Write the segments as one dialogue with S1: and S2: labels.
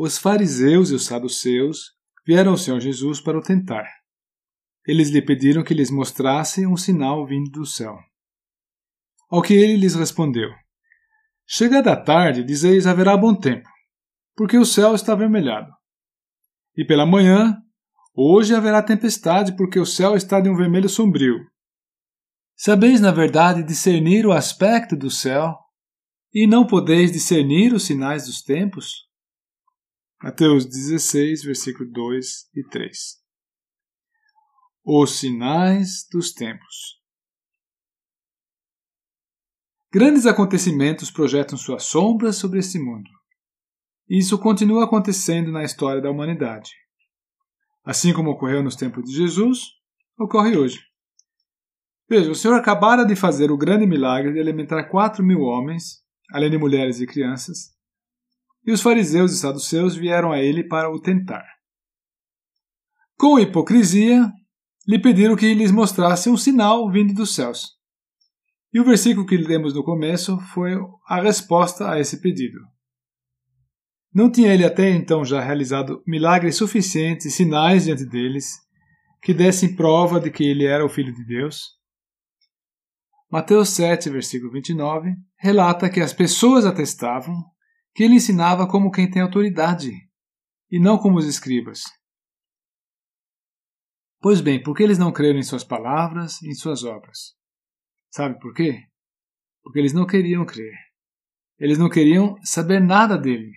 S1: os fariseus e os saduceus vieram ao Senhor Jesus para o tentar. Eles lhe pediram que lhes mostrasse um sinal vindo do céu. Ao que ele lhes respondeu: Chegada a tarde, dizeis haverá bom tempo, porque o céu está avermelhado. E pela manhã, hoje haverá tempestade, porque o céu está de um vermelho sombrio. Sabeis, na verdade, discernir o aspecto do céu, e não podeis discernir os sinais dos tempos? Mateus 16, versículo 2 e 3. Os sinais dos tempos. Grandes acontecimentos projetam suas sombras sobre este mundo. Isso continua acontecendo na história da humanidade. Assim como ocorreu nos tempos de Jesus, ocorre hoje. Veja, o Senhor acabara de fazer o grande milagre de alimentar quatro mil homens, além de mulheres e crianças, e os fariseus e saduceus vieram a ele para o tentar. Com hipocrisia, lhe pediram que lhes mostrasse um sinal vindo dos céus. E o versículo que lemos no começo foi a resposta a esse pedido. Não tinha ele até então já realizado milagres suficientes e sinais diante deles que dessem prova de que ele era o Filho de Deus? Mateus 7, versículo 29, relata que as pessoas atestavam que ele ensinava como quem tem autoridade, e não como os escribas. Pois bem, por que eles não creram em suas palavras e em suas obras? Sabe por quê? Porque eles não queriam crer. Eles não queriam saber nada dele.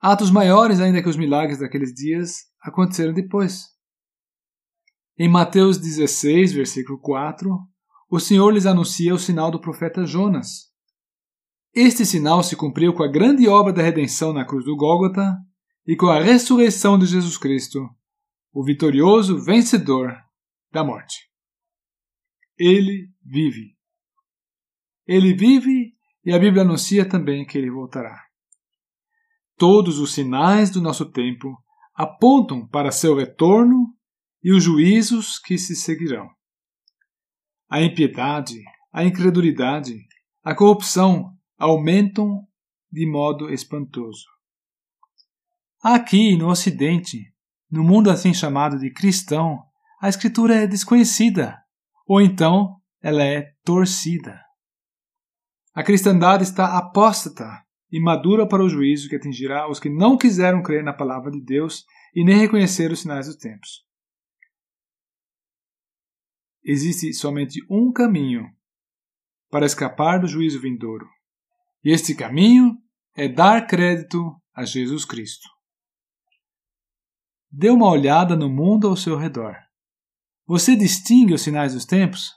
S1: Atos maiores ainda que os milagres daqueles dias aconteceram depois. Em Mateus 16, versículo 4, o Senhor lhes anuncia o sinal do profeta Jonas. Este sinal se cumpriu com a grande obra da redenção na cruz do Gólgota e com a ressurreição de Jesus Cristo, o vitorioso vencedor da morte. Ele vive. Ele vive e a Bíblia anuncia também que ele voltará. Todos os sinais do nosso tempo apontam para seu retorno e os juízos que se seguirão. A impiedade, a incredulidade, a corrupção aumentam de modo espantoso. Aqui no Ocidente, no mundo assim chamado de cristão, a Escritura é desconhecida, ou então ela é torcida. A cristandade está apóstata e madura para o juízo que atingirá os que não quiseram crer na palavra de Deus e nem reconhecer os sinais dos tempos. Existe somente um caminho para escapar do juízo vindouro, e este caminho é dar crédito a Jesus Cristo. Dê uma olhada no mundo ao seu redor. Você distingue os sinais dos tempos?